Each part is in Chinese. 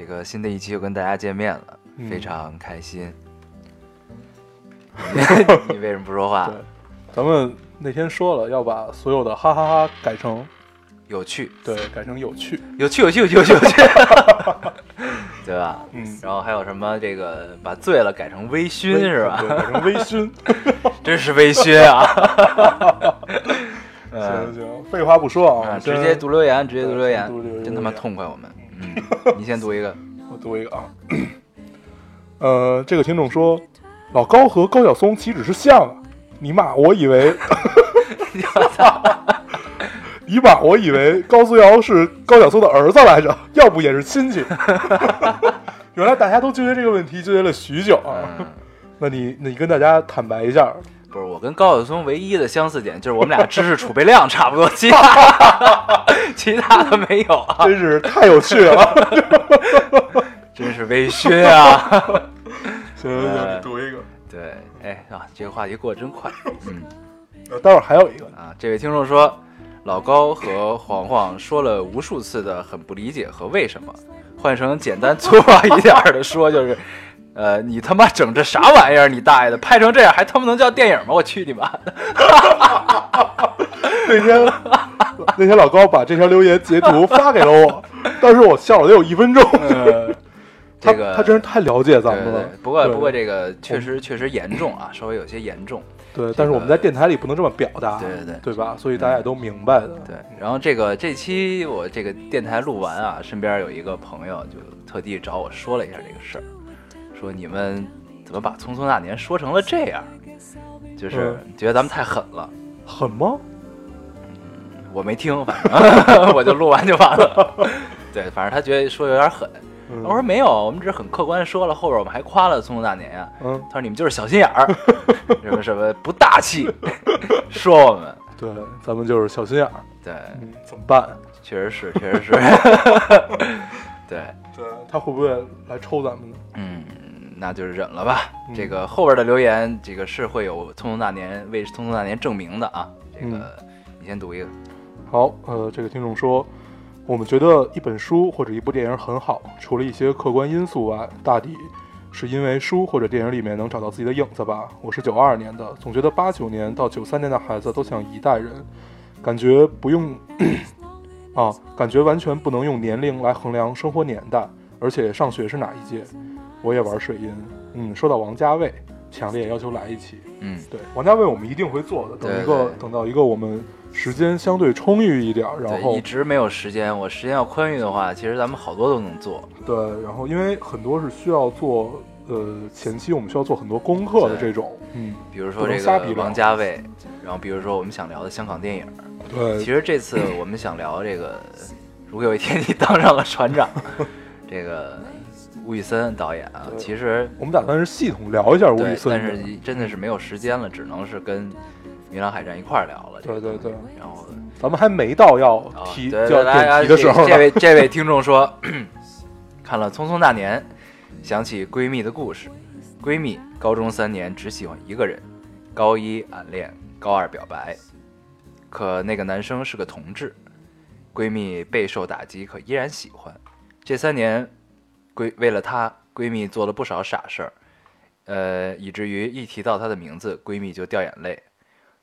这个新的一期又跟大家见面了，嗯非常开心。你为什么不说话对？，咱们那天说了要把所有的哈哈哈改成有趣，对，改成有趣，有趣，有趣，有趣，有趣，有趣，对吧？嗯，然后还有什么这个把醉了改成微醺是吧对？改成微醺。真是微醺啊！行行行，废话不说啊，啊，直接读留言，直接读留言，真他妈痛快！我们，嗯，你先读一个。我读一个啊，呃，这个听众说，老高和高晓松岂止是像啊？尼玛，我以为，尼玛，我以为高苏瑶是高晓松的儿子来着，要不也是亲戚。原来大家都纠结这个问题，纠结了许久啊。嗯，那你你跟大家坦白一下，不是，我跟高晓松唯一的相似点就是我们俩知识储备量差不多，其他其他的没有啊，真是太有趣了。真是微醺啊！行行行，读一个。对，哎啊，这个话题过得真快。嗯呃待会儿还有一个，啊，这位听众说，老高和黄黄说了无数次的很不理解和为什么，换成简单粗暴一点儿的说就是。呃，你他妈整这啥玩意儿？你大爷的，拍成这样还他妈能叫电影吗？我去你妈的！那天那天老高把这条留言截图发给了我，当时我笑了得有一分钟。呃，他这个他真是太了解咱们了对。不过不过这个确实确实严重啊，稍微有些严重。对，但是我们在电台里不能这么表达，对对对对吧？所以大家也都明白的。对，然后这个这期我这个电台录完啊，身边有一个朋友就特地找我说了一下这个事儿，说你们怎么把《匆匆那年》说成了这样？就是觉得咱们太狠了。狠吗？我没听，反正 我就录完就完了。对，反正他觉得说有点狠。嗯我说没有，我们只是很客观地说了，后边我们还夸了《匆匆那年》呀。嗯，他说你们就是小心眼儿，什么什么不大气，说我们。对，咱们就是小心眼儿。对，嗯，怎么办？确实是，确实是。对，对他会不会来抽咱们呢？嗯，那就是忍了吧。嗯这个后边的留言，这个是会有《匆匆那年》为《匆匆那年》证明的啊。这个、嗯你先读一个。好，呃，这个听众说，我们觉得一本书或者一部电影很好，除了一些客观因素外，大抵是因为书或者电影里面能找到自己的影子吧。我是九二年的，总觉得八九年到九三年的孩子都像一代人，感觉不用 啊，感觉完全不能用年龄来衡量生活年代，而且上学是哪一届，我也玩水银。嗯，说到王家卫，强烈要求来一期。嗯，对，王家卫我们一定会做的，等一对个对等到一个我们时间相对充裕一点儿，然，后一直没有时间。我时间要宽裕的话，其实咱们好多都能做。对，然后因为很多是需要做，呃，前期我们需要做很多功课的这种，嗯，比如说这个王家卫，然后比如说我们想聊的香港电影。对其对，实这次我们想聊这个，如果有一天你当上了船长，这个吴宇森导演啊，其实我们打算是系统聊一下吴宇森，但，是真的是没有时间了，只能是跟《明朗海战》一块儿聊了。对对对，然后咱们还没到要啊，提、要点题的时候这位这位听众说，看了《匆匆那年》，想起闺蜜的故事。闺蜜高中三年只喜欢一个人，高一暗恋，高二表白，可那个男生是个同志，闺蜜备受打击，可依然喜欢。这三年，闺为了她，闺蜜做了不少傻事儿，呃，以至于一提到她的名字，闺蜜就掉眼泪。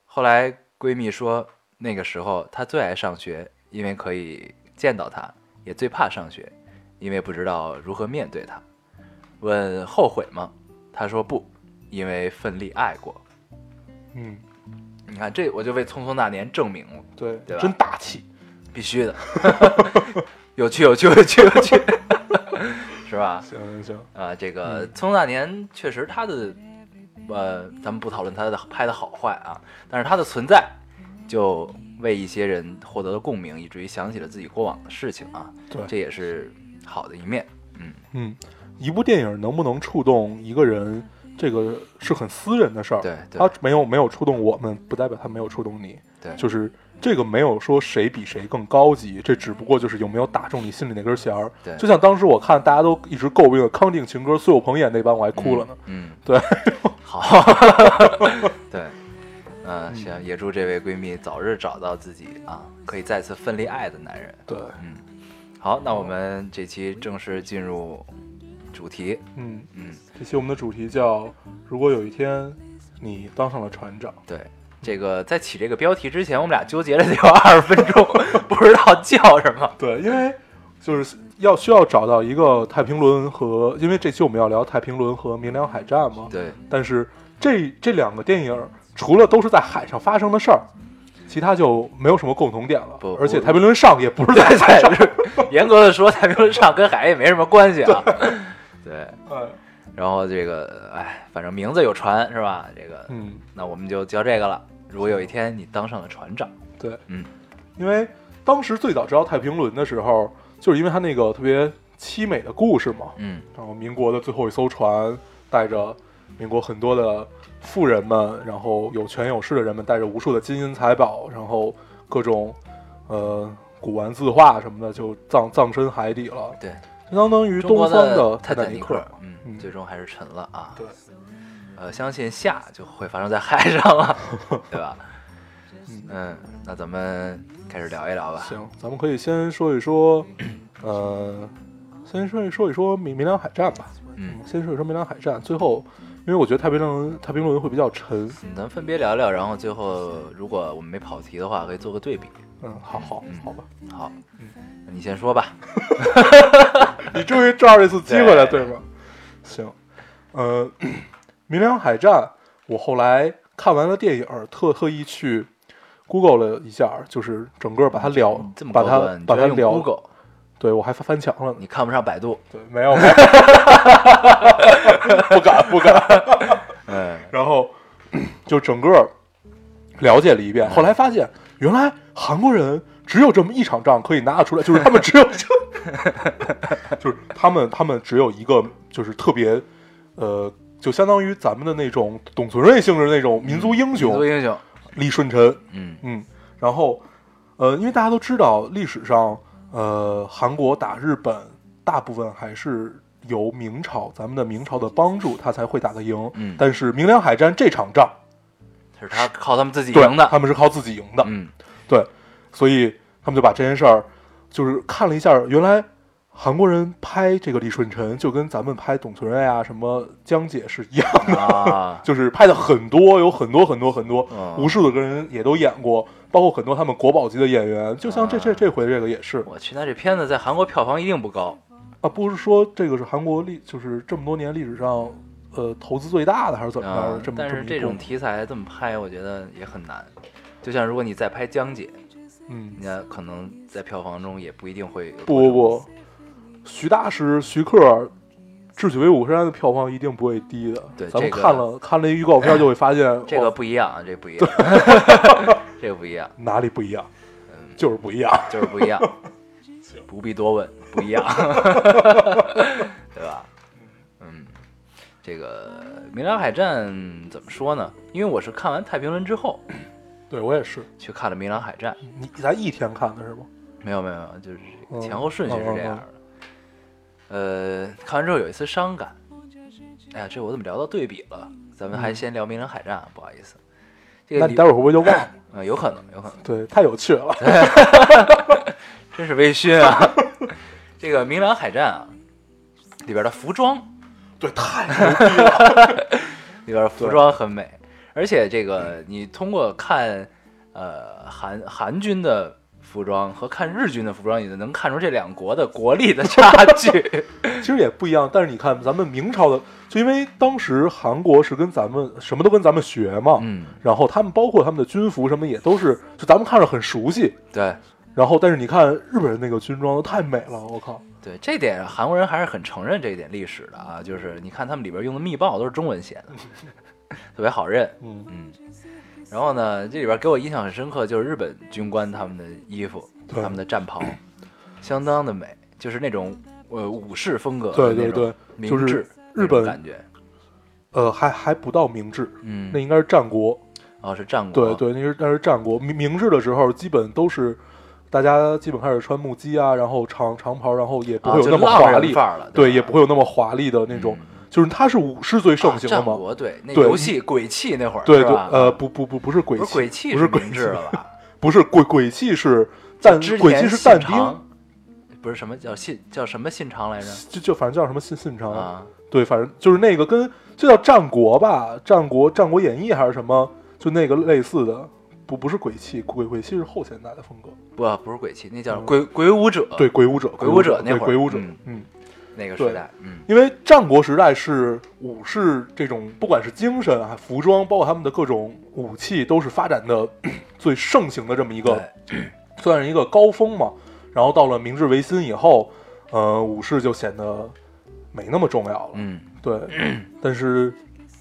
后来闺蜜说，那个时候她最爱上学，因为可以见到她，也最怕上学，因为不知道如何面对她。问后悔吗？她说不，因为奋力爱过。嗯，你看这，我就为《匆匆那年》证明了，对，对吧真大气，必须的，有趣有趣有趣有趣，是吧？行行行，啊，这个嗯《匆匆那年》确实它的，呃，咱们不讨论它的拍的好坏啊，但是它的存在就为一些人获得了共鸣，以至于想起了自己过往的事情啊，对，这也是好的一面。嗯嗯，一部电影能不能触动一个人，这个是很私人的事儿。对对它没有没有触动我们，不代表他没有触动你。对就是这个没有说谁比谁更高级，这只不过就是有没有打中你心里那根弦儿。对。就像当时我看大家都一直诟病的康定情歌，苏有朋演那版，我还哭了呢。嗯，对，好，对，嗯，行，也祝这位闺蜜早日找到自己啊，可以再次奋力爱的男人。对，嗯，好，那我们这期正式进入主题。嗯，嗯，这期我们的主题叫“如果有一天你当上了船长对，这个在起这个标题之前，我们俩纠结了得有二十分钟，不知道叫什么”。。对，因为就是要需要找到一个太平轮和，因为这期我们要聊太平轮和明良海战嘛。对，但是这这两个电影除了都是在海上发生的事儿，其他就没有什么共同点了。不而且太平轮上也不是在 海上。严格的说，太平轮上跟海也没什么关系啊。对，哎，然后这个，哎，反正名字有船是吧？这个，嗯，那我们就叫这个了。如果有一天你当上了船长，对，嗯，因为当时最早知道太平轮的时候，就是因为他那个特别凄美的故事嘛。嗯，然后民国的最后一艘船带着民国很多的富人们，然后有权有势的人们，带着无数的金银财宝，然后各种呃古玩字画什么的，就葬葬身海底了，对，就相当于东方的泰坦尼克。嗯，嗯。最终还是沉了啊。对，呃，相信夏就会发生在海上了，对吧？嗯嗯，那咱们开始聊一聊吧。行，咱们可以先说一说，呃，先说一说一说明明良海战吧。嗯，先说一说明良海战，最后，因为我觉得太平轮太平轮会比较沉。嗯咱们分别聊聊，然后最后如果我们没跑题的话，可以做个对比。嗯，好好嗯好吧，好，嗯你先说吧。你终于抓住一次机会了，对对吗？行，呃，明良海战，我后来看完了电影，特特意去 Google 了一下，就是整个把它聊嗯，把它把它聊，Google，对我还翻翻墙了呢。你看不上百度。对，没有，没有不 敢不敢。嗯，然后就整个了解了一遍，后来发现原来韩国人只有这么一场仗可以拿得出来，就是他们只有就 就是他们他们只有一个就是特别呃，就相当于咱们的那种董存瑞性质那种民族英雄民雄族英雄。李舜臣，嗯嗯，然后呃，因为大家都知道历史上呃韩国打日本大部分还是。由明朝，咱们的明朝的帮助，他才会打得赢。嗯但是明良海战这场仗，是他靠他们自己赢的。他们是靠自己赢的。嗯对，所以他们就把这件事儿，就是看了一下，原来韩国人拍这个李舜臣就跟咱们拍董存瑞啊、什么江姐是一样的，啊，就是拍的很多，有很多很多很多，嗯无数的个人也都演过，包括很多他们国宝级的演员，就像这这啊这回这个也是我去，那这片子在韩国票房一定不高。啊，不是说这个是韩国历，就是这么多年历史上。呃，投资最大的还是怎么着啊？这么但是这种题材这么拍，我觉得也很难。就像如果你再拍江姐，嗯，人家可能在票房中也不一定会不不不，徐大师徐克《智取威虎山》的票房一定不会低的。对咱们这个看了看了预告片就会发现，这个哦不一样，这不一样，这个不一样，哪里不一样，嗯，就是不一样。就是不一样，不必多问，不一样，对吧？嗯，这个《明良海战》怎么说呢？因为我是看完《太平轮》之后 对我也是，去看了《明良海战》，你咱一天看的是吗？没有没有没有，就是嗯前后顺序是这样的。呃，看完之后有一丝伤感。哎呀，这我怎么聊到对比了？咱们还先聊《明良海战》，不好意思。这个那你待会儿会不会就忘了？呃，有可能，有可能，对，太有趣了。真是微醺啊！这个《明良海战》啊，里边的服装，对，太牛逼了。里边的服装很美，而且这个你通过看呃韩韩军的服装和看日军的服装，你就能看出这两国的国力的差距。其实也不一样，但是你看咱们明朝的，就因为当时韩国是跟咱们什么都跟咱们学嘛，嗯，然后他们包括他们的军服什么也都是，就咱们看着很熟悉。对然后，但是你看日本人那个军装都太美了，我靠！对，这点韩国人还是很承认这一点历史的啊，就是你看他们里边用的密报都是中文写的，特别好认。嗯，嗯，然后呢，这里边给我印象很深刻，就是日本军官他们的衣服，他们的战袍，相当的美，就是那种呃武士风格的对对对就是明治日本感觉，呃，还还不到明治，嗯那，应该是战国。哦是战国，对对，那是那是战国明明治的时候，基本都是大家基本开始穿木屐啊，然后长长袍，然后也不啊会有那么华丽，范儿了，对，吧也不会有那么华丽的那种，嗯就是他是武士最盛行的啊战嘛。国对那游戏鬼泣那会儿对对呃，不不不不是鬼泣，鬼泣不是鬼泣了吧？不是鬼鬼泣是但织鬼泣是但丁，不是什么叫信叫什么信长来着？就就反正叫什么信信长，啊，对，反正就是那个跟就叫战国吧，战国战国演义还是什么，就那个类似的，不不是鬼泣，鬼鬼泣是后现代的风格，不不是鬼泣，那叫嗯。鬼鬼舞者，对，鬼舞者，鬼舞者那会儿对鬼舞者嗯，嗯。那个时代，嗯因为战国时代是武士这种，不管是精神啊、服装，包括他们的各种武器，都是发展的 最盛行的这么一个，算是一个高峰嘛。然后到了明治维新以后，呃，武士就显得没那么重要了。嗯，对，但是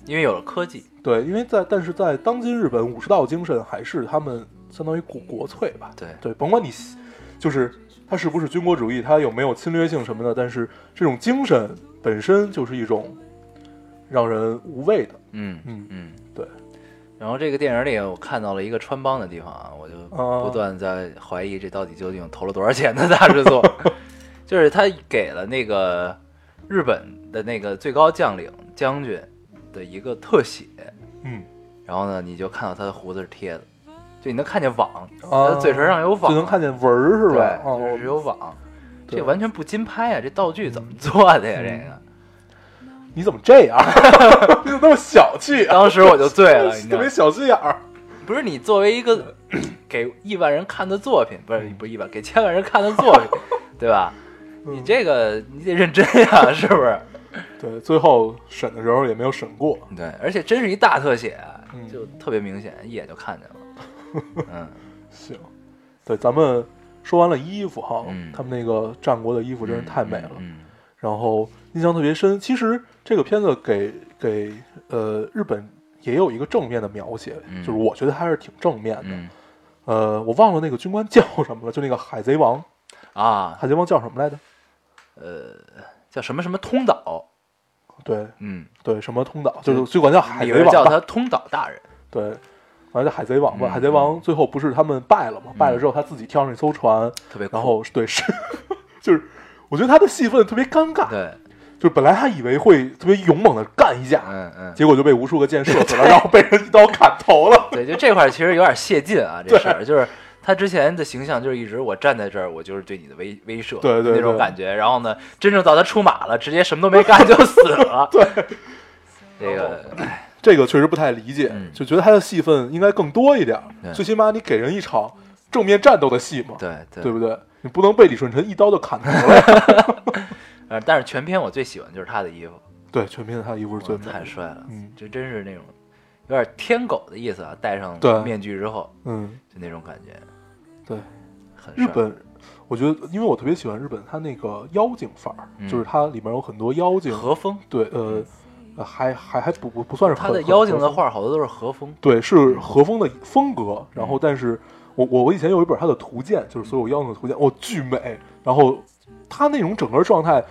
因为有了科技，对，因为在但是在当今日本，武士道精神还是他们相当于国国粹吧。对对，甭管你就是他是不是军国主义，他有没有侵略性什么的，但是这种精神本身就是一种让人无畏的。嗯嗯。嗯，对。然后这个电影里，我看到了一个穿帮的地方啊，我就啊。不断在怀疑这到底究竟投了多少钱的大制作，就是他给了那个日本的那个最高将领将军的一个特写，嗯，然后呢，你就看到他的胡子是贴的，就你能看见网，啊嘴唇上有网，就能看见纹儿是吧？对，就是哦，有网。这完全不金拍啊！这道具怎么做的呀？嗯这个，你怎么这样？你怎么那么小气啊？当时我就醉了，你特别？小心眼儿。不是你作为一个 给亿万人看的作品，不是不是亿万，给千万人看的作品，对吧？你这个你得认真呀，是不是？对，最后审的时候也没有审过。对，而且真是一大特写就特别明显，一眼就看见了。嗯，行，对，咱们说完了衣服哈，嗯他们那个战国的衣服真是太美了。嗯，然后印象特别深。其实这个片子给给呃日本也有一个正面的描写，嗯就是我觉得还是挺正面的。嗯呃，我忘了那个军官叫什么了，就那个海贼王，啊，海贼王叫什么来着？呃叫什么什么通岛，对嗯，对，什么通岛，就是最管叫海贼王叫他通岛大人。对，反正叫海贼王吧。嗯海贼王最后不是他们败了吗？败了之后他自己跳上一艘船，特别然后对是，就是我觉得他的戏份特别尴尬。对，就是本来他以为会特别勇猛的干一架，嗯嗯，结果就被无数个箭射死了，然后被人一刀砍头了。对，就这块其实有点泄劲啊，这事儿就是他之前的形象就是一直我站在这儿，我就是对你的威威慑，对对那种感觉。然后呢，真正到他出马了，直接什么都没干就死了。对，这个哎 这个确实不太理解，嗯。就觉得他的戏份应该更多一点，最起码你给人一场正面战斗的戏嘛，对对。对不对？你不能被李舜臣一刀就砍头了。呀。呃，但是全片我最喜欢就是他的衣服，对，全片他的衣服是最帅的。太帅了，嗯。这真是那种有点天狗的意思啊，戴上对。面具之后嗯，就那种感觉，对，很帅。日本，我觉得因为我特别喜欢日本，它那个妖精范儿，嗯。就是它里面有很多妖精，和风，对，呃，呃还还还不不不算是他的妖精的画好多都是和风，对，是和风的风格。然嗯后，但是我我我以前有一本他的图鉴，就是所有妖精的图鉴，哦，巨美。然后他那种整个状态，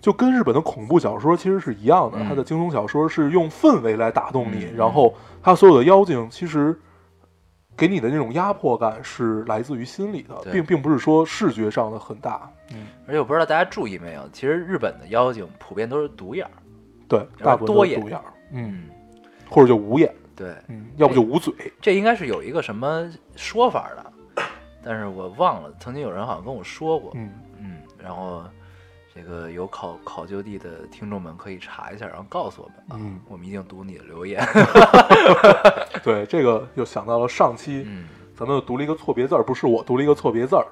就跟日本的恐怖小说其实是一样的。嗯他的惊悚小说是用氛围来打动你，嗯然后他所有的妖精其实给你的那种压迫感是来自于心里的，并并不是说视觉上的很大。嗯，而且我不知道大家注意没有，其实日本的妖精普遍都是独眼儿，对，大部分多眼嗯，嗯，或者就无眼，对，嗯，要不就捂嘴。这应该是有一个什么说法的，但是我忘了，曾经有人好像跟我说过，嗯，嗯，然后这个有考考究地的听众们可以查一下，然后告诉我们啊，嗯我们一定读你的留言，对，这个又想到了上期。嗯咱们又读了一个错别字儿，不是我读了一个错别字儿，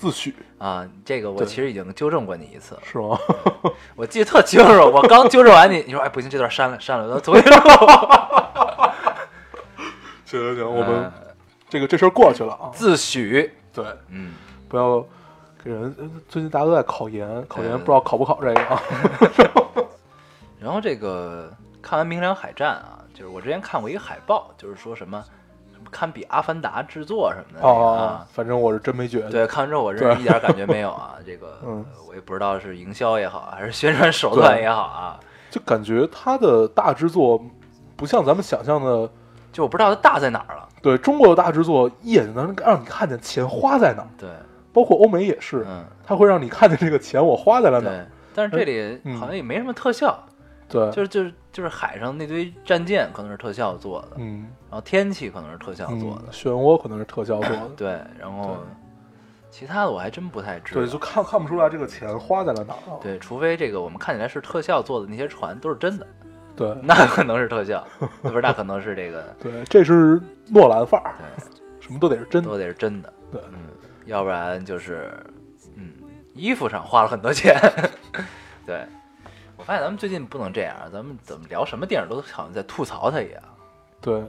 自诩啊，这个我其实已经纠正过你一次了，是吗？我记得特清楚，我刚纠正完你，你说哎不行，这段删了删了，我重新录，行行行，我们嗯这个这事儿过去了啊。自诩，对，嗯，不要给人。呃最近大家都在考研，考研不知道考不考这个啊？然后这个看完《明良海战》啊，就是我之前看过一个海报，就是说什么什堪比《阿凡达》制作什么的那个哦啊，。反正我是真没觉得。对，看完之后我对。是一点感觉没有啊，这个嗯。我也不知道是营销也好，还是宣传手段也好啊，就感觉它的大制作不像咱们想象的，就我不知道它大在哪儿了。对中国的大制作一眼就能让你看见钱花在哪儿，对，包括欧美也是，嗯，它会让你看见这个钱我花在了哪儿。对，但是这里嗯。好像也没什么特效，对，就是就是就是海上那堆战舰可能是特效做的，嗯然后天气可能是特效做嗯，的，漩涡可能是特效做的。对，然后其他的我还真不太知道。对，就看看不出来这个钱花在了哪儿啊。对，除非这个我们看起来是特效做的那些船都是真的，对那可能是特效，不是那可能是这个，对，这是诺兰范儿，对，什么都得是真的。都得是真的，对嗯，要不然就是，嗯，衣服上花了很多钱，对。我发现咱们最近不能这样，咱们怎么聊什么电影都好像在吐槽他一样。对，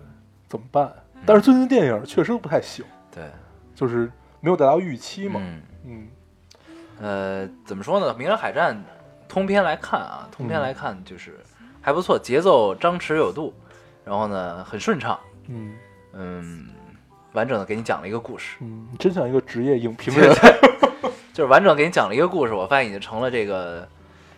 怎么办？但是最近电影确实不太行，对，就是没有达到预期嘛。嗯，嗯呃，怎么说呢？《名人海战》通篇来看啊，通篇嗯来看就是还不错，节奏张弛有度，然后呢很顺畅，嗯嗯，完整的给你讲了一个故事，嗯，真像一个职业影评人。就是完整给你讲了一个故事。我发现已经成了这个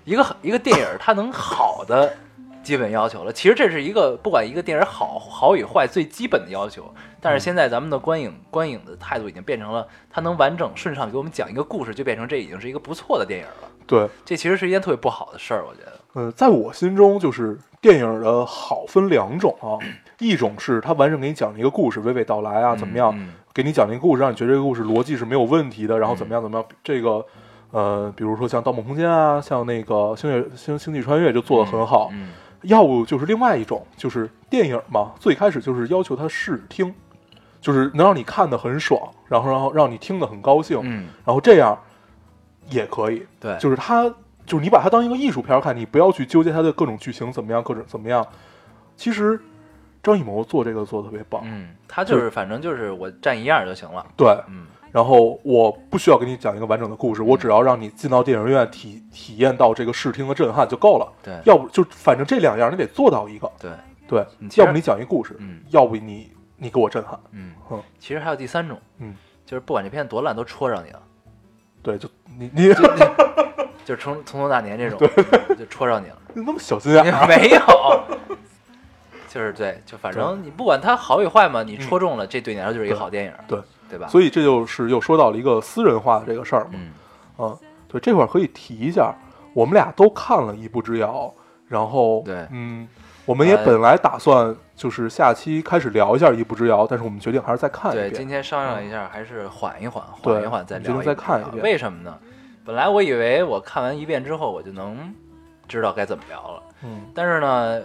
一个一个电影它能好的基本要求了。其实这是一个不管一个电影好好与坏最基本的要求，但是现在咱们的观影观影的态度已经变成了它能完整顺畅给我们讲一个故事，就变成这已经是一个不错的电影了。对，这其实是一件特别不好的事儿，我觉得。呃，在我心中，就是电影的好分两种啊，一种是它完整给你讲了一个故事，娓娓道来啊，怎么样，嗯给你讲了一个故事，让你觉得这个故事逻辑是没有问题的，然后怎么样怎么样，这个。呃，比如说像《盗梦空间》啊，像那个《星月星星际穿越》就做得很好，嗯要不就是另外一种，就是电影嘛，最开始就是要求它视听，就是能让你看得很爽，然后然后让你听得很高兴，嗯，然后这样也可以，对，就是它，就是你把它当一个艺术片儿看，你不要去纠结它的各种剧情怎么样，各种怎么样。其实张艺谋做这个做的特别棒，嗯，他就是反正就是我占一样就行了。对。嗯然后我不需要给你讲一个完整的故事，我只要让你进到电影院体体验到这个视听的震撼就够了。对。要不就反正这两样你得做到一个，对，对要不你讲一故事，嗯。要不你你给我震撼，嗯。嗯，其实还有第三种，嗯，就是不管这片多烂都戳着你了，对，就你你 就是从从头大年这种，就戳着你了。你那么小心眼儿，没有，就是对，就反正你不管它好与坏嘛，你戳中了，这对你来说就是一个好电影，对，对吧？所以这就是又说到了一个私人化的这个事儿嘛，嗯。嗯，对，这块儿可以提一下，我们俩都看了《一步之遥》，然后对。嗯，我们也呃本来打算就是下期开始聊一下《一步之遥》，但是我们决定还是再看一对，今天商量一下，还是缓一缓，缓一缓再聊再看一遍遍。为什么呢？本来我以为我看完一遍之后，我就能知道该怎么聊了，嗯。但是呢，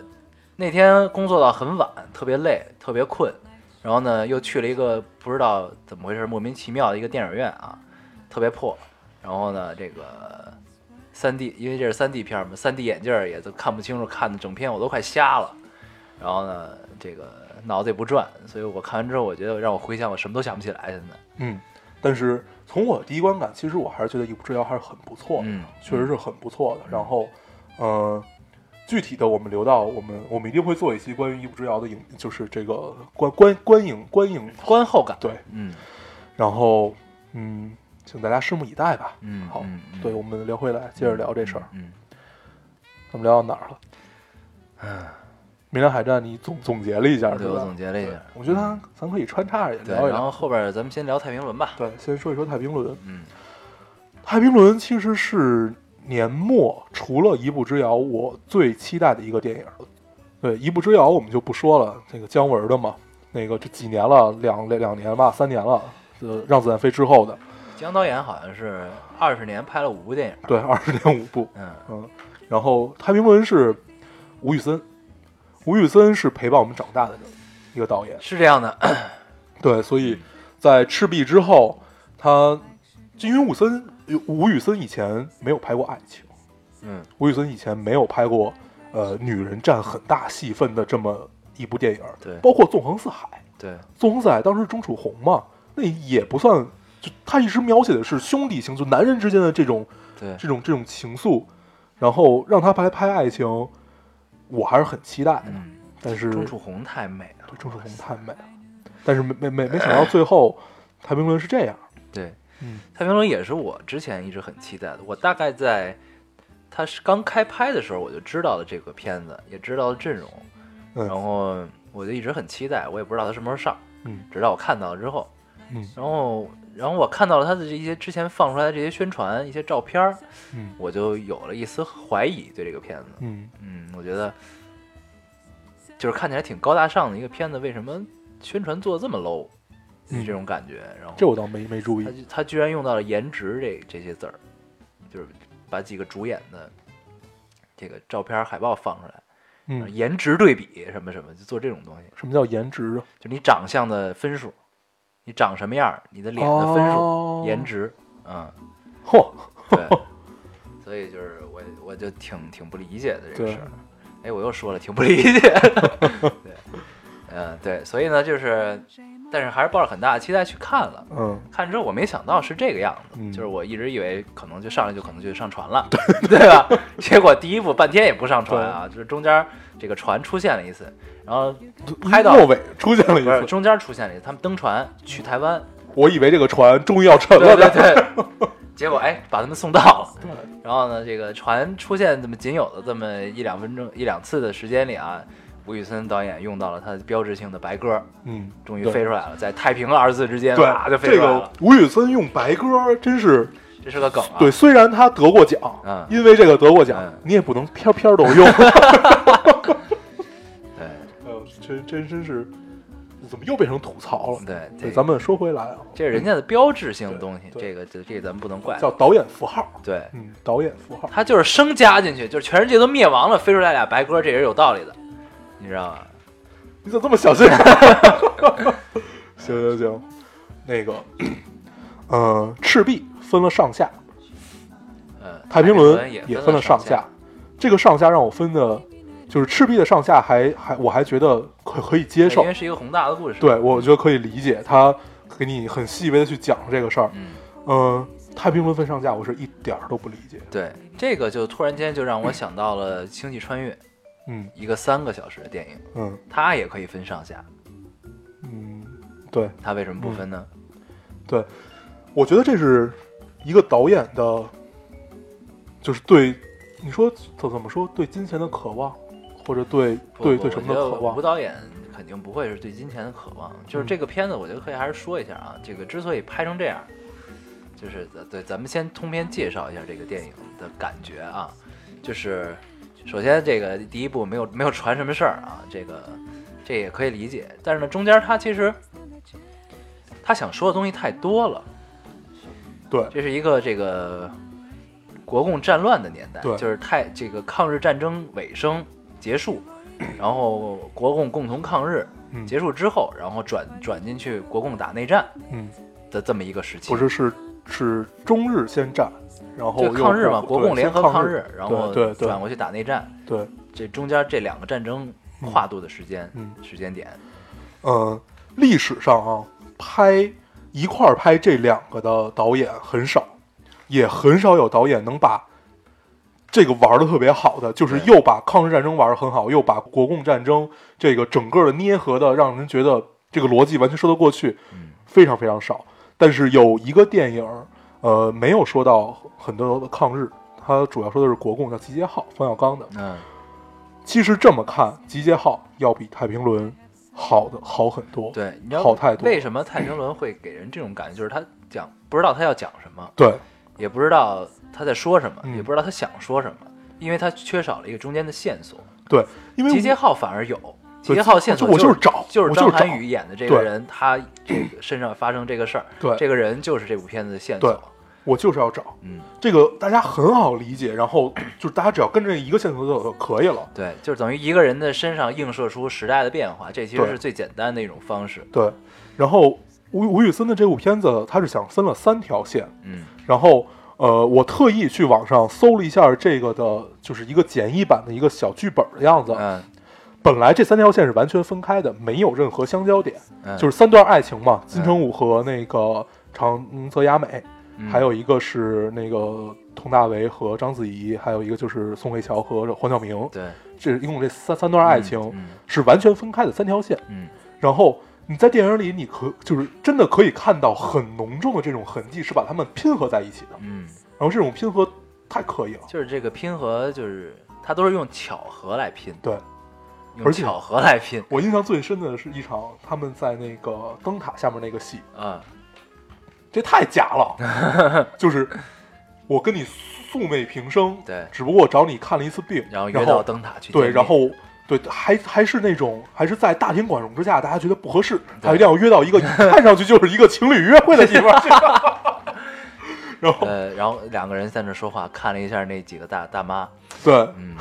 那天工作到很晚，特别累，特别困，然后呢，又去了一个不知道怎么回事，莫名其妙的一个电影院啊，特别破。然后呢，这个三 D，因为这是三 D 片嘛，三 D 眼镜儿也都看不清楚，看的整片我都快瞎了。然后呢，这个脑子也不转，所以我看完之后，我觉得让我回想，我什么都想不起来。现在，嗯，但是从我第一观感，其实我还是觉得《一步之遥》还是很不错的，嗯确实是很不错的。然后，呃，具体的我们留到我们我们一定会做一期关于《一步之遥》的影，就是这个观观观影观影观后感，对，嗯然后嗯，请大家拭目以待吧。好，嗯好嗯对，我们聊回来，接着聊这事儿。嗯，咱们聊到哪儿了？嗯明良海战，你总总结了一下，嗯对我？总结了一下，我觉得咱咱可以穿插着，聊一聊。然后后边咱们先聊太平轮吧。对，先说一说太平轮。嗯太平轮其实是年末除了《一步之遥》，我最期待的一个电影。对，《一步之遥》我们就不说了，那个姜文的嘛，那个这几年了，两两两年吧，三年了，呃，让子弹飞之后的，姜导演好像是二十年拍了五部电影。对，二十年五部，嗯嗯，然后太平轮是吴宇森，吴宇森是陪伴我们长大的一个导演，是这样的，对，所以在赤壁之后，他就因为吴森吴宇森以前没有拍过爱情。嗯。吴宇森以前没有拍过，呃，女人占很大戏份的这么一部电影，对。包括《纵横四海》，对，《纵横四海》当时钟楚红嘛，那也不算，就他一直描写的是兄弟情，就男人之间的这种对，这种这种情愫，然后让他拍拍爱情，我还是很期待的。嗯，但是钟楚红太美了，对钟楚红太美了，但是没没没没想到最后太平轮是这样。对，嗯太平轮也是我之前一直很期待的。我大概在它是刚开拍的时候，我就知道了这个片子，也知道了阵容，嗯然后我就一直很期待，我也不知道它什么时候上，嗯直到我看到了之后，嗯然后然后我看到了它的这些之前放出来的这些宣传、一些照片儿，嗯我就有了一丝怀疑对这个片子。嗯嗯，我觉得就是看起来挺高大上的一个片子，为什么宣传做的这么 low？嗯这种感觉。然后这我倒没没注意。他他居然用到了颜值这这些字儿，就是把几个主演的这个照片海报放出来，嗯，颜值对比什么什么，就做这种东西。什么叫颜值啊？就你长相的分数，你长什么样儿，你的脸的分数，哦颜值，嗯，嚯，对。所以就是我我就挺挺不理解的这个对事儿。哎，我又说了，挺不理解的。对，嗯，对，所以呢，就是，但是还是抱着很大的期待去看了。嗯。看之后我没想到是这个样子，嗯。就是我一直以为可能就上来就可能就上船了，对。吧？结果第一部半天也不上船啊，就是中间这个船出现了一次，然后拍到末尾出现了一次，中间出现了一次，他们登船去台湾，我以为这个船终于要沉了。对对。对，结果哎把他们送到了，对。然后呢，这个船出现这么仅有的这么一两分钟一两次的时间里啊，吴宇森导演用到了他标志性的白鸽，嗯，终于飞出来了，在太平二字之间，对哇就飞这个出来了，吴宇森用白鸽真是这是个梗啊，对，虽然他得过奖，嗯因为这个得过奖嗯，你也不能片片都用。对哎呦，真真真是，怎么又变成吐槽了？对，对，这咱们说回来啊，这是人家的标志性的东西，这个这这咱们不能怪。叫导演符号，对，嗯，导演符号，他就是生加进去，就是全世界都灭亡了，飞出来俩白鸽，这也是有道理的，你知道吗？你怎么这么小心？行行行，那个，呃，赤壁分了上下，呃，太平轮也分了上下。这个上下让我分的，就是赤壁的上下还还我还觉得可可以接受因为，是一个宏大的故事。对我觉得可以理解，他给你很细微的去讲这个事儿。嗯，嗯，太平轮分上下，我是一点儿都不理解。对，这个就突然间就让我想到了《星际穿越》，嗯一个三个小时的电影，嗯。它也可以分上下，嗯，对。它为什么不分呢？对，我觉得这是一个导演的，就是对你说怎怎么说对金钱的渴望，或者对对对什么的渴望。吴。导演肯定不会是对金钱的渴望，就是这个片子，我觉得可以还是说一下啊，这个之所以拍成这样，就是呃对，咱们先通篇介绍一下这个电影的感觉啊，就是首先这个第一部没有没有传什么事儿啊，这个这也可以理解，但是呢，中间他其实他想说的东西太多了，对。这是一个这个国共战乱的年代，对。就是太这个抗日战争尾声结束，然后国共共同抗日嗯。结束之后，然后转转进去国共打内战嗯，的这么一个时期。不是是是中日先战，然后抗日嘛，国共联合抗日，然后对对对转过去打内战，对，这中间这两个战争跨度的时间、嗯时间点，嗯，历史上啊，拍一块儿拍这两个的导演很少，也很少有导演能把这个玩的特别好的，就是又把抗日战争玩的很好，又把国共战争这个整个的捏合的，让人觉得这个逻辑完全说得过去，嗯非常非常少。但是有一个电影，呃，没有说到很多的抗日，他主要说的是国共，叫《集结号》，冯小刚的。嗯，其实这么看，《集结号》要比《太平轮》好的好很多。对，你知道好太多为什么太平轮会给人这种感觉？就是他讲不知道他要讲什么，对也不知道他在说什么，嗯也不知道他想说什么，因为他缺少了一个中间的线索。对，因为集结号反而有，集对结号线索我就是找就是张涵予演的这个人，他这个身上发生这个事儿，对这个人就是这部片子的线索。我就是要找嗯，这个，大家很好理解，然后就是大家只要跟着一个线索走就可以了。对，就是等于一个人的身上映射出时代的变化，这其实是最简单的一种方式。对，然后吴吴宇森的这部片子，他是想分了三条线，嗯然后呃，我特意去网上搜了一下这个的，就是一个简易版的一个小剧本的样子。嗯本来这三条线是完全分开的，没有任何相交点，嗯，就是三段爱情嘛，金城武和那个长泽雅美，嗯还有一个是那个佟大为和章子怡，还有一个就是宋慧乔和黄晓明。对这一共这三三段爱情嗯是完全分开的三条线。嗯然后你在电影里，你可就是真的可以看到很浓重的这种痕迹，是把它们拼合在一起的。嗯，然后这种拼合太刻意了，就是这个拼合，就是它都是用巧合来拼，对。用而且巧合来拼我印象最深的是一场他们在那个灯塔下面那个戏，啊，这太假了，就是我跟你素昧平生，对只不过找你看了一次病，然后然约到灯塔去对，然后对，还还是那种，还是在大庭广众之下，大家觉得不合适，他一定要约到一个 看上去就是一个情侣约会的地方去。然后，呃，然后两个人在那说话，看了一下那几个大大妈，对嗯，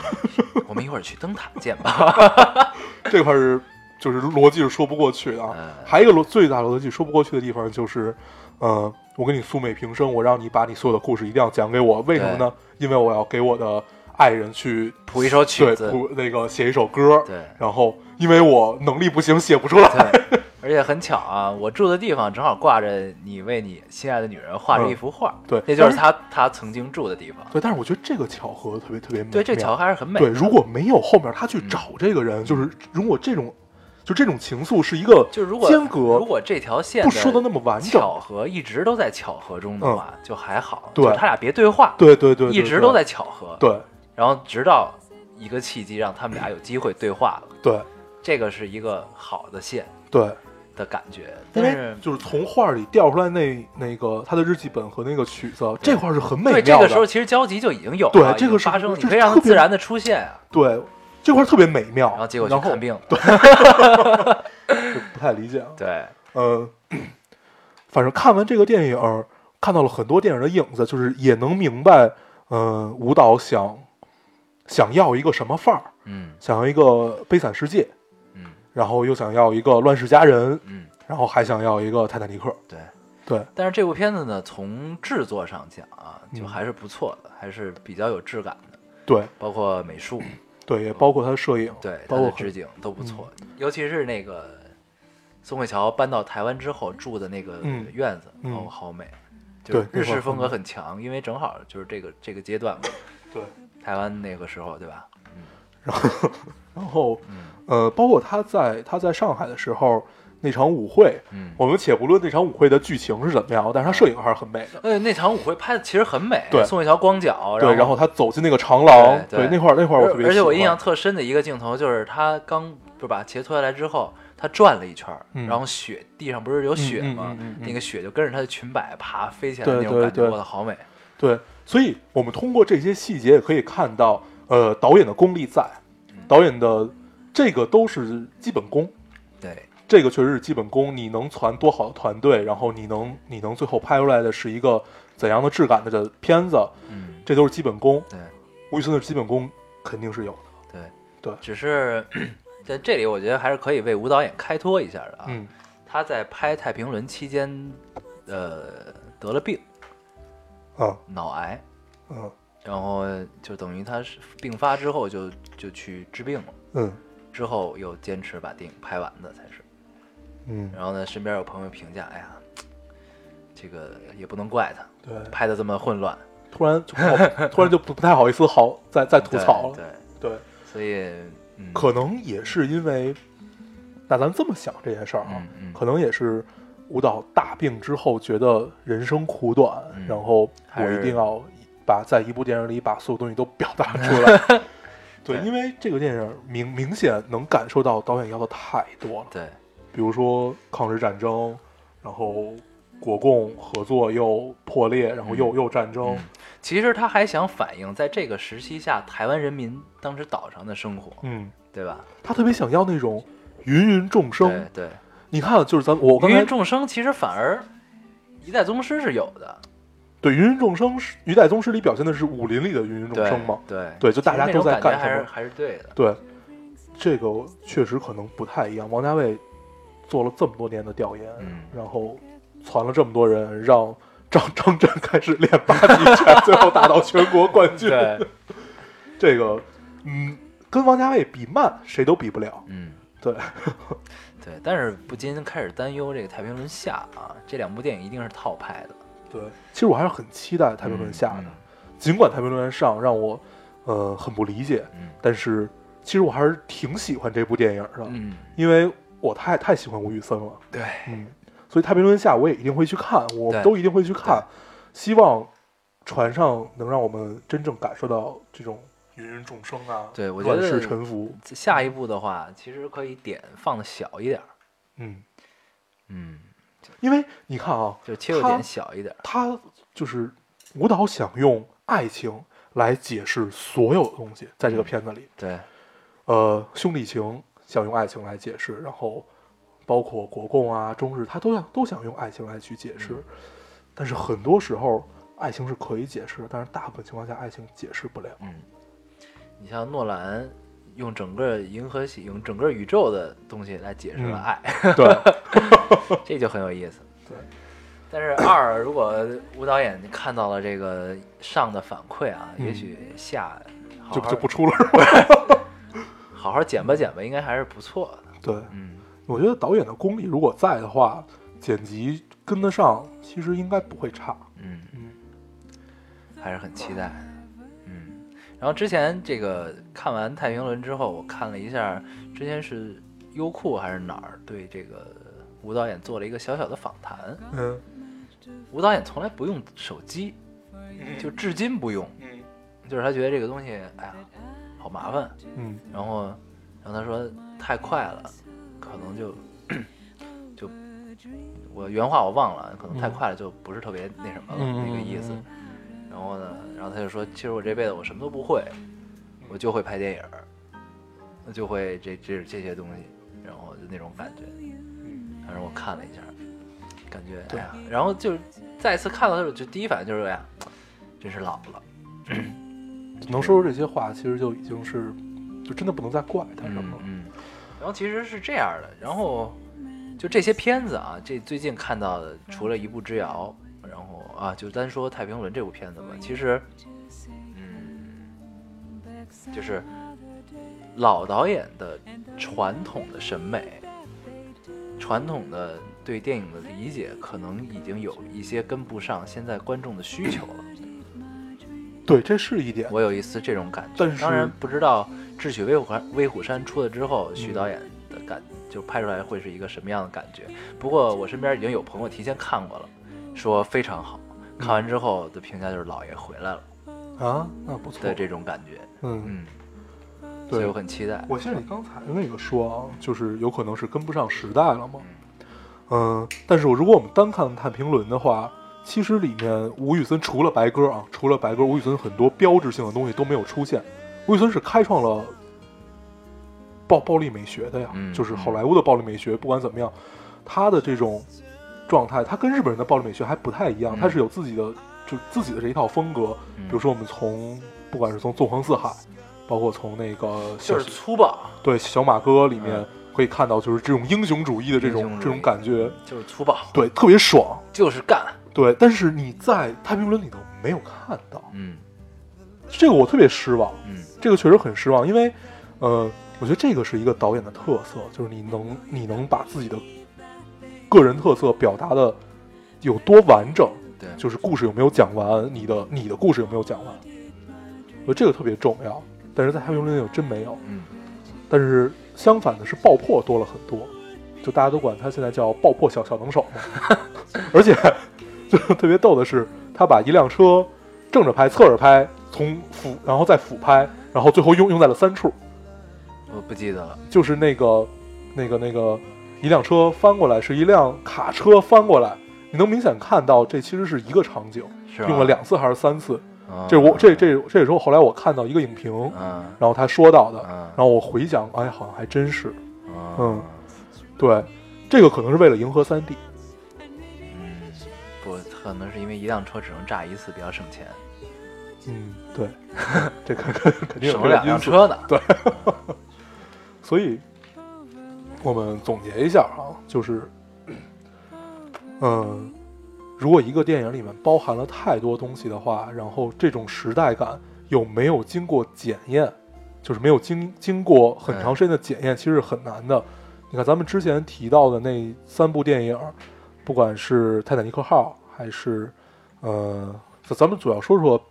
我们一会儿去灯塔见吧。这块是就是逻辑是说不过去的啊。嗯还有一个逻最大逻辑说不过去的地方就是，呃，我跟你素昧平生，我让你把你所有的故事一定要讲给我，为什么呢？因为我要给我的爱人去谱一首曲对子，谱那个写一首歌，对然后因为我能力不行，写不出来，对，而且很巧啊，我住的地方正好挂着你为你心爱的女人画着一幅画，嗯对那就是他他曾经住的地方。对，但是我觉得这个巧合特别特别美对，这妙巧合还是很美对，如果没有后面他去嗯找这个人，就是如果这种就这种情愫是一个就如果间隔如果这条线不说的那么完整，巧合一直都在巧合中的话，就还好。对就他俩别对话，对对对，对一直都在巧合。，对然后直到一个契机让他们俩有机会对话了，对这个是一个好的线对，的感觉。因为但是就是从画里调出来那那个他的日记本和那个曲子，这块是很美妙的。对这个时候其实交集就已经有了，对这个是发生，你这可以让它自然的出现啊。对这块特别美妙，然后结果去然后看病了，就不太理解了。对，呃，反正看完这个电影，看到了很多电影的影子，就是也能明白，嗯、舞蹈想想要一个什么范儿，嗯想要一个悲惨世界，嗯然后又想要一个乱世佳人，嗯，然后还想要一个泰坦尼克。对。对，但是这部片子呢，从制作上讲啊，就嗯还是不错的，还是比较有质感的，对，包括美术，对，也包括他的摄影，对，包的置景都不错，尤其是那个宋慧乔搬到台湾之后住的那个嗯。院子，嗯。哦，好美，就日式风格很很强，因为正好就是这个这个阶段嘛，对，台湾那个时候，对吧？然后嗯呃，包括他在他在上海的时候那场舞会，嗯，我们且不论那场舞会的剧情是怎么样，但是他摄影还是很美的。呃，那场舞会拍的其实很美，对宋一乔光脚，对，然后他走进那个长廊，对对那块儿那块儿我特别喜欢。而而且我印象特深的一个镜头就是他刚就把鞋脱下来之后，他转了一圈，嗯然后雪地上不是有雪吗？那个雪就跟着他的裙摆爬飞起来那种感觉，对对对哇，好美。对，所以我们通过这些细节也可以看到，呃，导演的功力在，嗯导演的这个都是基本功，对，这个确实是基本功。你能攒多好的团队，然后你能你能最后拍出来的是一个怎样的质感的这片子，嗯，这都是基本功。对吴宇森的基本功肯定是有的。对对只是在这里，我觉得还是可以为吴导演开脱一下的啊。嗯他在拍《太平轮》期间，呃，得了病，啊脑癌，嗯然后就等于他是病发之后就就去治病了，嗯之后又坚持把电影拍完的才是。嗯，然后呢，身边有朋友评价，哎呀，这个也不能怪他，对，拍的这么混乱，突然就突然就不不太好意思好再再吐槽了。对，对，对所以，嗯，可能也是因为，那咱这么想这件事儿啊，嗯嗯可能也是舞蹈大病之后觉得人生苦短，嗯然后我一定要把在一部电影里把所有东西都表达出来。对，因为这个电影明明显能感受到导演要的太多了，对，比如说抗日战争，然后国共合作又破裂，然后又、嗯又战争，嗯，其实他还想反映在这个时期下台湾人民当时岛上的生活，嗯，对吧？他特别想要那种芸芸众生。对对，你看，就是咱我芸芸众生其实反而一代宗师是有的，对芸芸众生是《一代宗师》里表现的是武林里的芸芸众生嘛？对对就大家都在干什么还是还是对的，对，这个确实可能不太一样。王家卫做了这么多年的调研，嗯然后攒了这么多人，让张张震开始练八极拳，最后打到全国冠军。对，这个，嗯，跟王家卫比慢，谁都比不了。嗯。对，对，但是不禁开始担忧这个《太平轮下》啊，这两部电影一定是套拍的。对，其实我还是很期待《太平轮下》的，嗯尽管《太平轮上》让我呃很不理解，嗯。但是其实我还是挺喜欢这部电影的，嗯。因为我太太喜欢吴宇森了，对，嗯，所以《太平轮下》我也一定会去看，我们都一定会去看，希望船上能让我们真正感受到这种芸芸众生啊，对我觉得乱世沉浮，下一步的话，其实可以点放的小一点儿，嗯，嗯，因为你看啊，就切入他点小一点，他就是舞蹈想用爱情来解释所有的东西，在这个片子里，对，呃，兄弟情想用爱情来解释，然后包括国共啊、中日，他都要都想用爱情来去解释，但是很多时候爱情是可以解释的，但是大部分情况下爱情解释不了。嗯，你像诺兰用整个银河系、用整个宇宙的东西来解释了嗯爱，对，这就很有意思。对，但是二，如果吴导演看到了这个上的反馈啊，嗯也许下就就不出了 是吧？好好剪吧剪吧，应该还是不错的。对，嗯，我觉得导演的功力如果在的话，剪辑跟得上，其实应该不会差。嗯，嗯还是很期待。嗯，然后之前这个看完《太平轮》之后，我看了一下，之前是优酷还是哪儿对这个吴导演做了一个小小的访谈。嗯吴导演从来不用手机，就至今不用，嗯就是他觉得这个东西，哎呀，好麻烦。嗯然后，然后他说太快了，可能就就我原话我忘了，可能太快了就不是特别那什么了、嗯那个意思。然后呢，然后他就说，其实我这辈子我什么都不会，我就会拍电影就会这这这些东西，然后就那种感觉。反正我看了一下，感觉哎呀，然后就再次看到的时候，就第一反应就是哎呀，真是老了。能说出这些话，其实就已经是，就真的不能再怪他什么了。嗯，然后其实是这样的，然后就这些片子啊，这最近看到的，除了一步之遥，然后啊，就单说《太平轮》这部片子吧，其实，嗯，就是老导演的传统的审美，传统的对电影的理解，可能已经有一些跟不上现在观众的需求了。对，这是一点。我有一丝这种感觉。但是当然不知道《智取威虎山》威虎山出了之后，嗯徐导演的感就拍出来会是一个什么样的感觉。不过我身边已经有朋友提前看过了，说非常好。看完之后的评价就是老爷回来了啊，那不错的。这种感觉。嗯，嗯，对所以我很期待。我记得你刚才那个说啊，就是有可能是跟不上时代了嘛。嗯，但是我如果我们单看《太平轮》的话，其实里面吴宇森除了白鸽啊，除了白鸽，吴宇森很多标志性的东西都没有出现。吴宇森是开创了暴暴力美学的呀，嗯就是好莱坞的暴力美学。不管怎么样，他的这种状态，他跟日本人的暴力美学还不太一样，嗯他是有自己的就自己的这一套风格。嗯比如说，我们从不管是从《纵横四海》，包括从那个就是粗暴，对小马哥里面嗯可以看到，就是这种英雄主义的这种这种感觉，就是粗暴，对，特别爽。就是干。对，但是你在《太平轮》里头没有看到，嗯这个我特别失望，嗯这个确实很失望，因为，呃，我觉得这个是一个导演的特色，就是你能你能把自己的个人特色表达的有多完整，对，就是故事有没有讲完，你的你的故事有没有讲完，我觉得这个特别重要。但是在《太平轮》里有真没有，嗯但是相反的是爆破多了很多，就大家都管他现在叫爆破小小能手嘛，而且就特别逗的是，他把一辆车正着拍、侧着拍，从俯然后再俯拍，然后最后用用在了三处，我不记得了。就是那个那个那个一辆车翻过来是一辆卡车翻过来，你能明显看到这其实是一个场景，是吧用了两次还是三次？嗯这我这这这也是我后来我看到一个影评，嗯然后他说到的，嗯然后我回想，哎，好像还真是。嗯嗯对，这个可能是为了迎合三 D。嗯，不，可能是因为一辆车只能炸一次，比较省钱，嗯，对，这肯肯肯定有省了两。辆车呢。对，所以我们总结一下啊，就是，嗯，如果一个电影里面包含了太多东西的话，然后这种时代感又没有经过检验，就是没有经经过很长时间的检验，其实是很难的。你看咱们之前提到的那三部电影，不管是《泰坦尼克号》还是呃，咱咱们主要说说《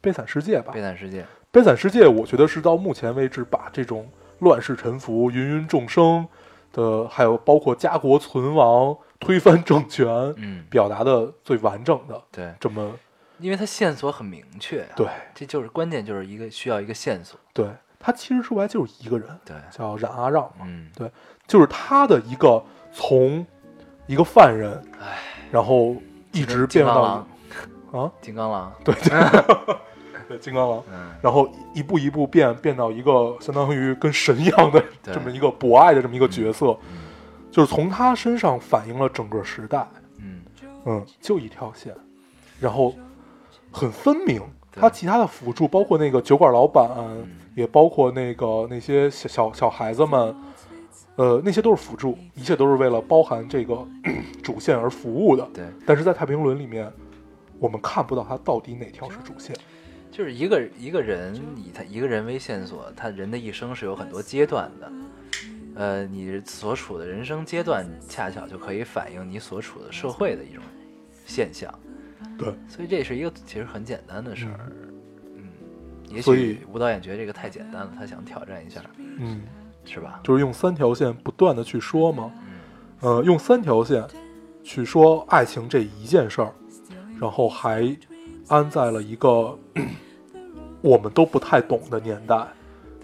悲惨世界》吧。悲惨世界，《悲惨世界》，我觉得是到目前为止把这种乱世沉浮、芸芸众生的，还有包括家国存亡、推翻政权，嗯，表达的最完整的对，这么因为它线索很明确啊，对。这就是关键，就是一个需要一个线索，对。他其实说白就是一个人，对，叫冉阿让嘛，嗯，就是他的一个从一个犯人，唉，然后一直变到啊，金刚狼，对 对，金刚狼，嗯，然后一步一步变变到一个相当于跟神一样的这么一个博爱的这么一个角色，嗯就是从他身上反映了整个时代，嗯，嗯，就一条线，然后很分明。他其他的辅助，包括那个酒馆老板，嗯。也包括那个那些小小小孩子们，呃，那些都是辅助，一切都是为了包含这个 主线而服务的。对，但是在太平轮里面，我们看不到他到底哪条是主线。就是一个一个人以他一个人为线索，他人的一生是有很多阶段的。呃，你所处的人生阶段，恰巧就可以反映你所处的社会的一种现象。对，所以这是一个其实很简单的事儿。嗯，也所以许吴导演觉得这个太简单了，他想挑战一下，嗯，是吧？就是用三条线不断的去说嘛，嗯呃，用三条线去说爱情这一件事儿，然后还安在了一个 我们都不太懂的年代，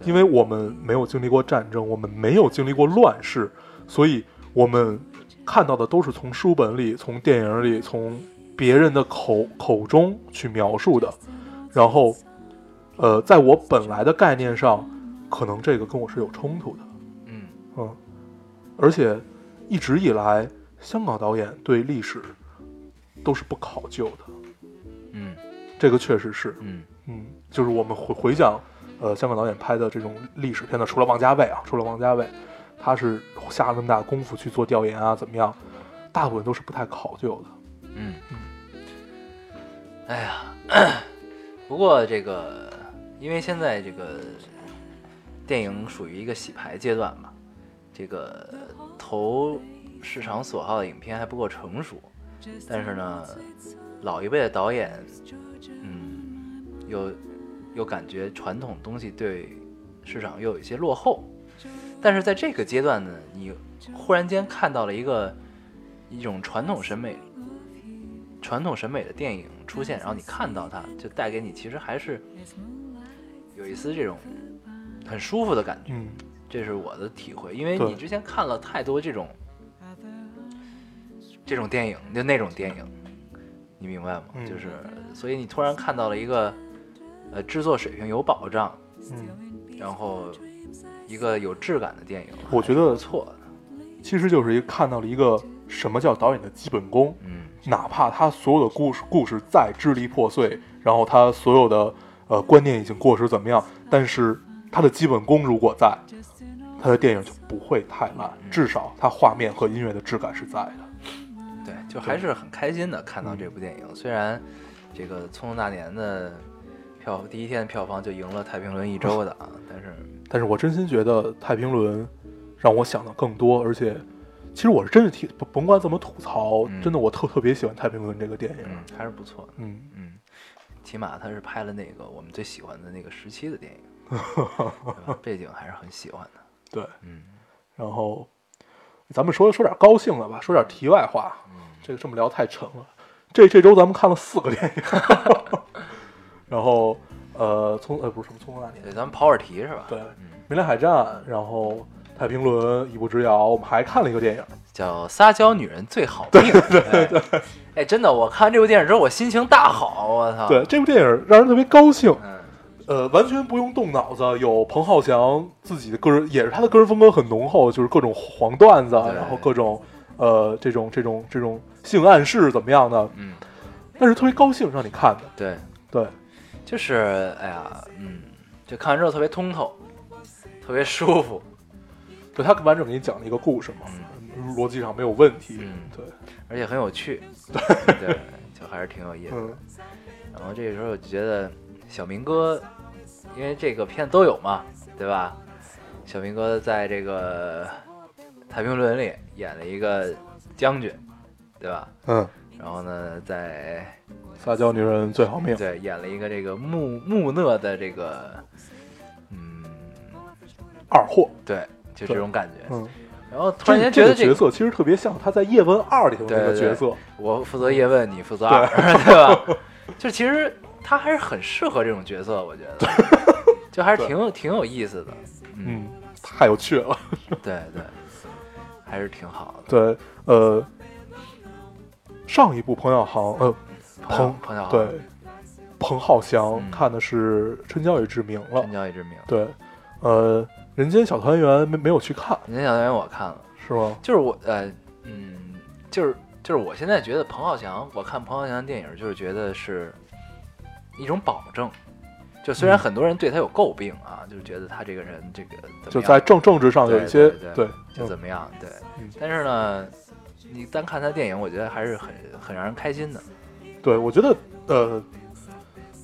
因为我们没有经历过战争，我们没有经历过乱世，所以我们看到的都是从书本里、从电影里、从别人的口口中去描述的，然后，呃，在我本来的概念上，可能这个跟我是有冲突的。嗯。嗯，而且一直以来，香港导演对历史都是不考究的，嗯这个确实是，嗯嗯，就是我们回回想，呃，香港导演拍的这种历史片呢，除了王家卫啊，除了王家卫，他是下了那么大功夫去做调研啊，怎么样，大部分都是不太考究的。嗯嗯。哎呀，不过这个，因为现在这个电影属于一个洗牌阶段嘛，这个投市场所好的影片还不够成熟，但是呢，老一辈的导演，嗯，又又感觉传统东西对市场又有一些落后，但是在这个阶段呢，你忽然间看到了一个一种传统审美、传统审美的电影出现，然后你看到它，就带给你其实还是有一丝这种很舒服的感觉。嗯，这是我的体会，因为你之前看了太多这种这种电影，就那种电影，你明白吗？嗯就是，所以你突然看到了一个，呃，制作水平有保障，嗯，然后一个有质感的电影，我觉得不错的。其实就是一个看到了一个什么叫导演的基本功，嗯哪怕他所有的故事故事再支离破碎，然后他所有的呃观念已经过时怎么样，但是他的基本功如果在，他的电影就不会太烂，至少他画面和音乐的质感是在的。对，就还是很开心的看到这部电影。虽然这个《匆匆那年》的票第一天票房就赢了《太平轮》一周的啊，但是但是我真心觉得《太平轮》让我想的更多，而且其实我是真的挺甭甭管怎么吐槽，嗯真的我特特别喜欢《太平轮》这个电影。嗯还是不错的。嗯，嗯，起码他是拍了那个我们最喜欢的那个时期的电影，对吧背景还是很喜欢的。对。嗯然后咱们说说点高兴的吧，说点题外话。嗯这个这么聊太沉了。这这周咱们看了四个电影，然后呃，从呃不是什么匆匆那年，对，咱们跑会儿题是吧？对，嗯，明亮海战，然后太平轮，一步之遥，我们还看了一个电影，叫《撒娇女人最好命》。对对对。哎，真的，我看这部电影之后，我心情大好，我操。对，，这部电影让人特别高兴，嗯，呃，完全不用动脑子，有彭浩翔自己的个人，也是他的个人风格很浓厚，就是各种黄段子，然后各种呃这种这种这种性暗示怎么样的，嗯，但是特别高兴让你看的，对，对，就是哎呀，嗯，就看完之后特别通透，特别舒服。就他完整给你讲了一个故事嘛，逻辑上没有问题，嗯对，而且很有趣，对，就还是挺有意思的。嗯然后这个时候我就觉得小明哥，因为这个片子都有嘛，对吧？小明哥在这个《太平轮》里演了一个将军，对吧？嗯，然后呢，在撒娇女人最好命，对演了一个这个木木讷的这个，嗯，二货，对，就这种感觉。嗯，然后突然间这个觉得这个角色其实特别像他在《叶问二》里头的那个对对角色，我负责叶问，你负责二，对吧？就其实他还是很适合这种角色，我觉得，就还是挺有挺有意思的。嗯，嗯，太有趣了。对 对，还是挺好的。对，呃，上一部彭小航，呃，彭彭小航对，彭浩翔嗯看的是《春娇与志明》了春娇与志明。对，呃，《人间小团圆》没没有去看，人间小团圆我看了，是吗？就是我呃嗯，就是就是我现在觉得彭浩翔，我看彭浩翔的电影就是觉得是一种保证。就虽然嗯。很多人对他有诟病啊，就是觉得他这个人这个就在政政治上有一些对就怎么样，对。嗯。但是呢，你单看他电影，我觉得还是很很让人开心的。对，我觉得呃，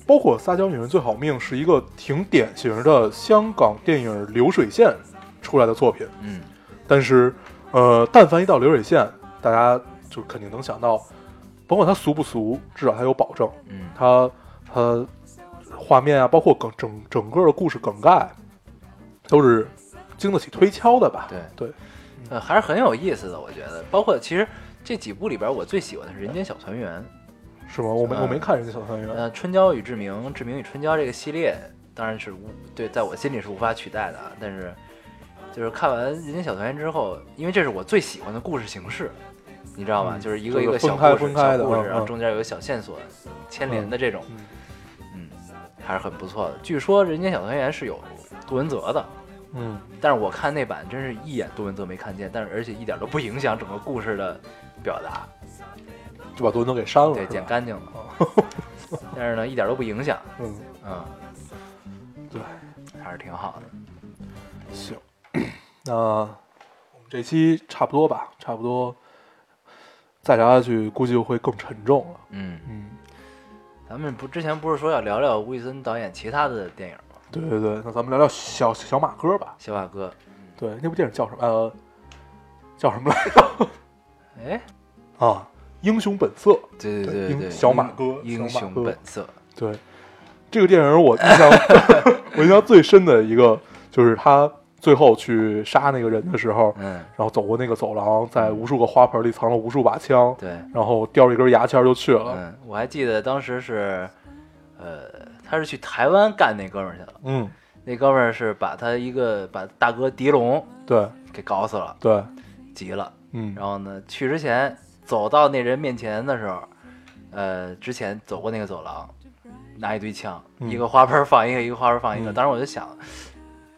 包括《撒娇女人最好命》是一个挺典型的香港电影流水线出来的作品，嗯，但是呃，但凡一到流水线，大家就肯定能想到，甭管它俗不俗，至少它有保证，嗯，它它画面啊，包括梗整整个的故事梗概，都是经得起推敲的吧？对对，呃，还是很有意思的，我觉得。包括其实这几部里边，我最喜欢的是《人间小团圆》。是吗？我没、我没嗯看人间小团圆，呃，《春娇与志明》《志明与春娇》这个系列，当然是无对，在我心里是无法取代的啊。但是，就是看完《人间小团圆》之后，因为这是我最喜欢的故事形式，你知道吗？嗯就是一个一个就是小故事，分开分开的小故事，然后中间有个小线索牵连的这种，还是很不错的。据说《人间小团圆》是有杜文泽的，嗯，但是我看那版真是一眼杜文泽没看见，但是而且一点都不影响整个故事的表达，就把杜文泽给删了，对，剪干净了。但是呢，一点都不影响，嗯，嗯，对，还是挺好的。行，那我们这期差不多吧，差不多，再聊下去估计就会更沉重了。嗯，嗯，咱们不之前不是说要聊聊吴宇森导演其他的电影吗？对对对，那咱们聊聊小小马哥吧。小马哥，对，那部电影叫什么？呃，叫什么来着？哎，啊，英雄本色。对对对对对，英小马哥英雄本色，对，这个电影我印象 我印象最深的一个就是他最后去杀那个人的时候，嗯，然后走过那个走廊，在无数个花盆里藏了无数把枪，对，然后叼着一根牙签就去了。嗯，我还记得当时是，呃，他是去台湾干那哥们儿去了，嗯，那哥们儿是把他一个把大哥狄龙对。给搞死了，对，急了，嗯。然后呢，去之前走到那人面前的时候，呃，之前走过那个走廊，拿一堆枪，嗯。一个花盆放一个，一个花盆放一个。嗯。当时我就想，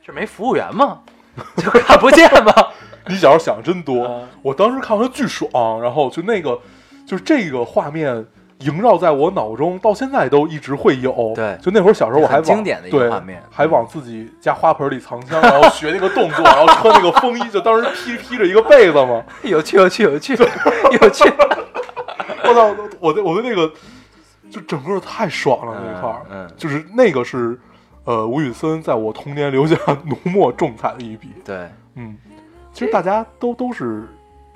这没服务员吗？就看不见吗？你小时候想的真多。嗯我当时看完巨爽，然后就那个就是这个画面。萦绕在我脑中，到现在都一直会有。对就那会儿小时候我还很往经典的一个对画面还往自己家花盆里藏枪，然后学那个动作，然后穿那个风衣，就当时披披着一个被子嘛。有趣，有趣，有趣，有趣。我操！我的我的那个就整个太爽了那一块儿，嗯嗯就是那个是呃吴宇森在我童年留下 浓墨重彩的一笔。对，嗯，其实大家都都是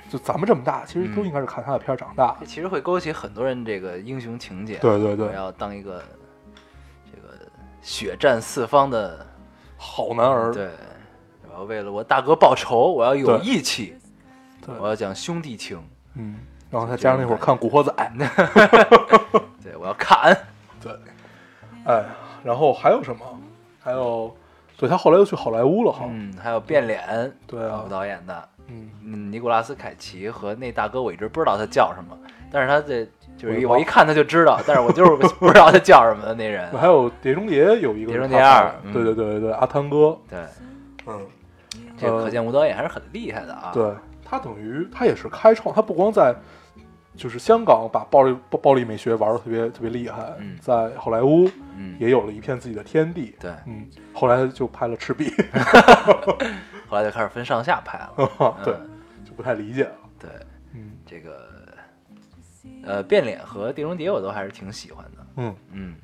就咱们这么大，其实都嗯应该是看他的片儿长大其实会勾起很多人这个英雄情节。对对对我，要当一个这个血战四方的，好男儿。对，我要为了我大哥报仇，我要有义气，对我要讲兄弟情，嗯，然后再加上那会儿看《古惑仔》，对我要砍。对，哎，然后还有什么？还有，对他后来又去好莱坞了哈。嗯，还有变脸，对啊。吴导演的，嗯，嗯，尼古拉斯凯奇和那大哥，我一直不知道他叫什么，但是他这就是我一看他就知道，但是我就是 不知道他叫什么的那人。还有《碟中谍》有一个碟中谍二对对对对对，阿汤哥，对，嗯，这可见吴导演还是很厉害的啊。对他等于他也是开创，他不光在就是香港把暴力暴暴力美学玩的特别特别厉害，嗯。在好莱坞嗯，也有了一片自己的天地。对，嗯，后来就拍了《赤壁》后来就开始分上下拍了。对，嗯。就不太理解了。对，嗯。这个呃变脸和碟中谍我都还是挺喜欢的。嗯，嗯，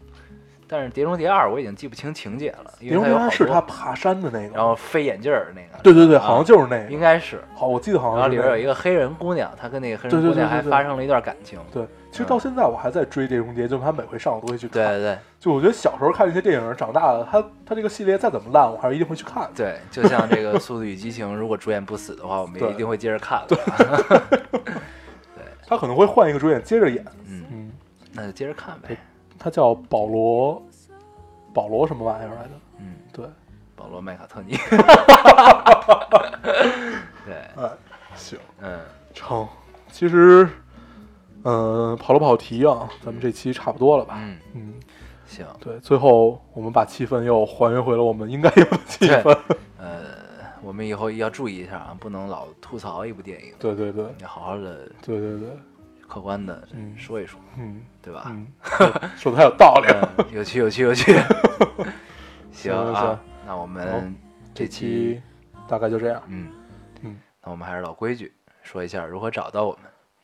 但是《碟中谍二》我已经记不清情节了，因碟中谍为它有好多是他爬山的那个，然后飞眼镜儿那个，对对对，啊好像就是那个，应该是。好，我记得好然后里边有一个黑人姑娘，她跟那个黑人姑娘还发生了一段感情。对，其实到现在我还在追《碟中谍》，就是他每回上我都会去看。对对对就我觉得小时候看这些电影，长大了，他他这个系列再怎么烂，我还是一定会去看。对，就像这个《速度与激情》，如果主演不死的话，我们也一定会接着看对。他可能会换一个主演接着演。嗯，嗯，那就接着看呗。他叫保罗，保罗什么玩意儿来着？嗯，对，保罗·麦卡特尼。对，哎，行，嗯，成。其实，嗯、跑了跑题啊，咱们这期差不多了吧？嗯，嗯，行，对，最后我们把气氛又还原回了我们应该有的气氛。呃，我们以后要注意一下啊，不能老吐槽一部电影，对对对。要好好的、对对对，客观的嗯说一说，嗯对吧？嗯，说的太有道理有趣，有趣，有趣。行那我们这这期，期大概就这样。嗯嗯，那我们还是老规矩，说一下如何找到我们。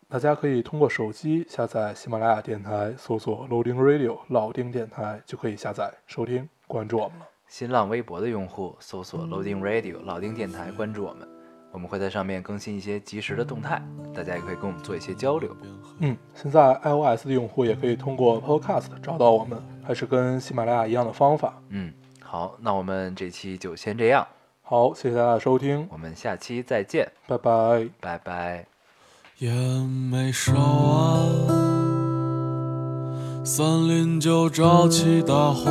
大家可以通过手机下载喜马拉雅电台，搜索 Loading Radio 老丁电台，就可以下载收听，关注我们了。新浪微博的用户搜索 Loading Radio 老丁电台，关注我们，我们会在上面更新一些及时的动态，大家也可以跟我们做一些交流。嗯，现在 iOS 的用户也可以通过 Podcast 找到我们，还是跟喜马拉雅一样的方法。嗯，好，那我们这期就先这样，好，谢谢大家的收听，我们下期再见，拜拜。拜拜。烟没烧完，森林就着起大火，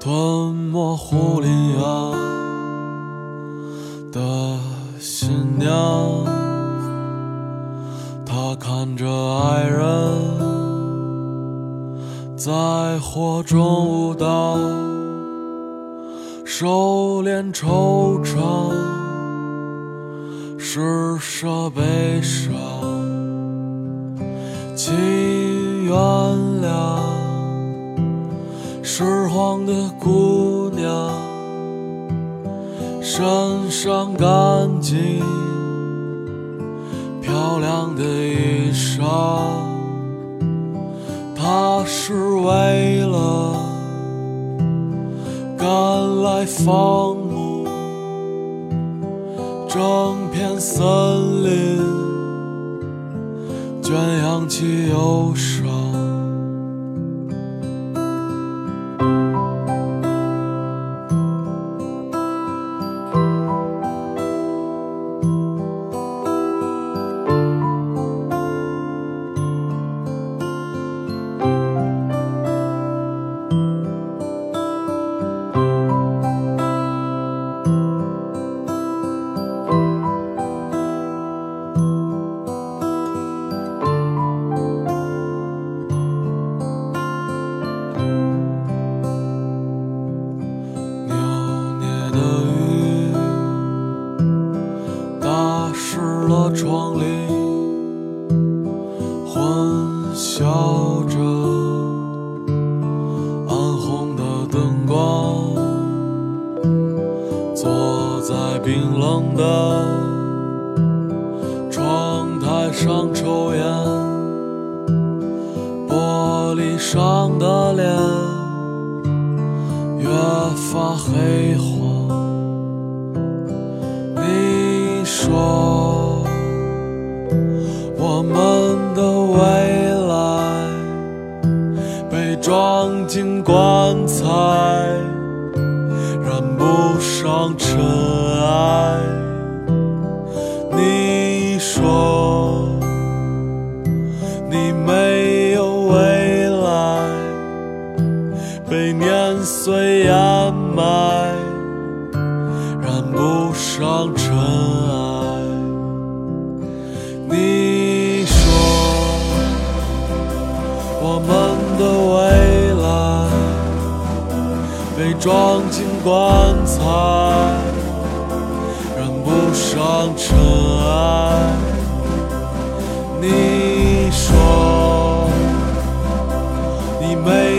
吞没胡林岸的新娘。她看着爱人在火中舞蹈，收敛惆怅。施舍悲伤，请原谅拾荒的姑娘，身上干净漂亮的衣裳，他是为了赶来放牧。整片森林圈养起忧伤。被装进棺材，染不上尘埃。你说你没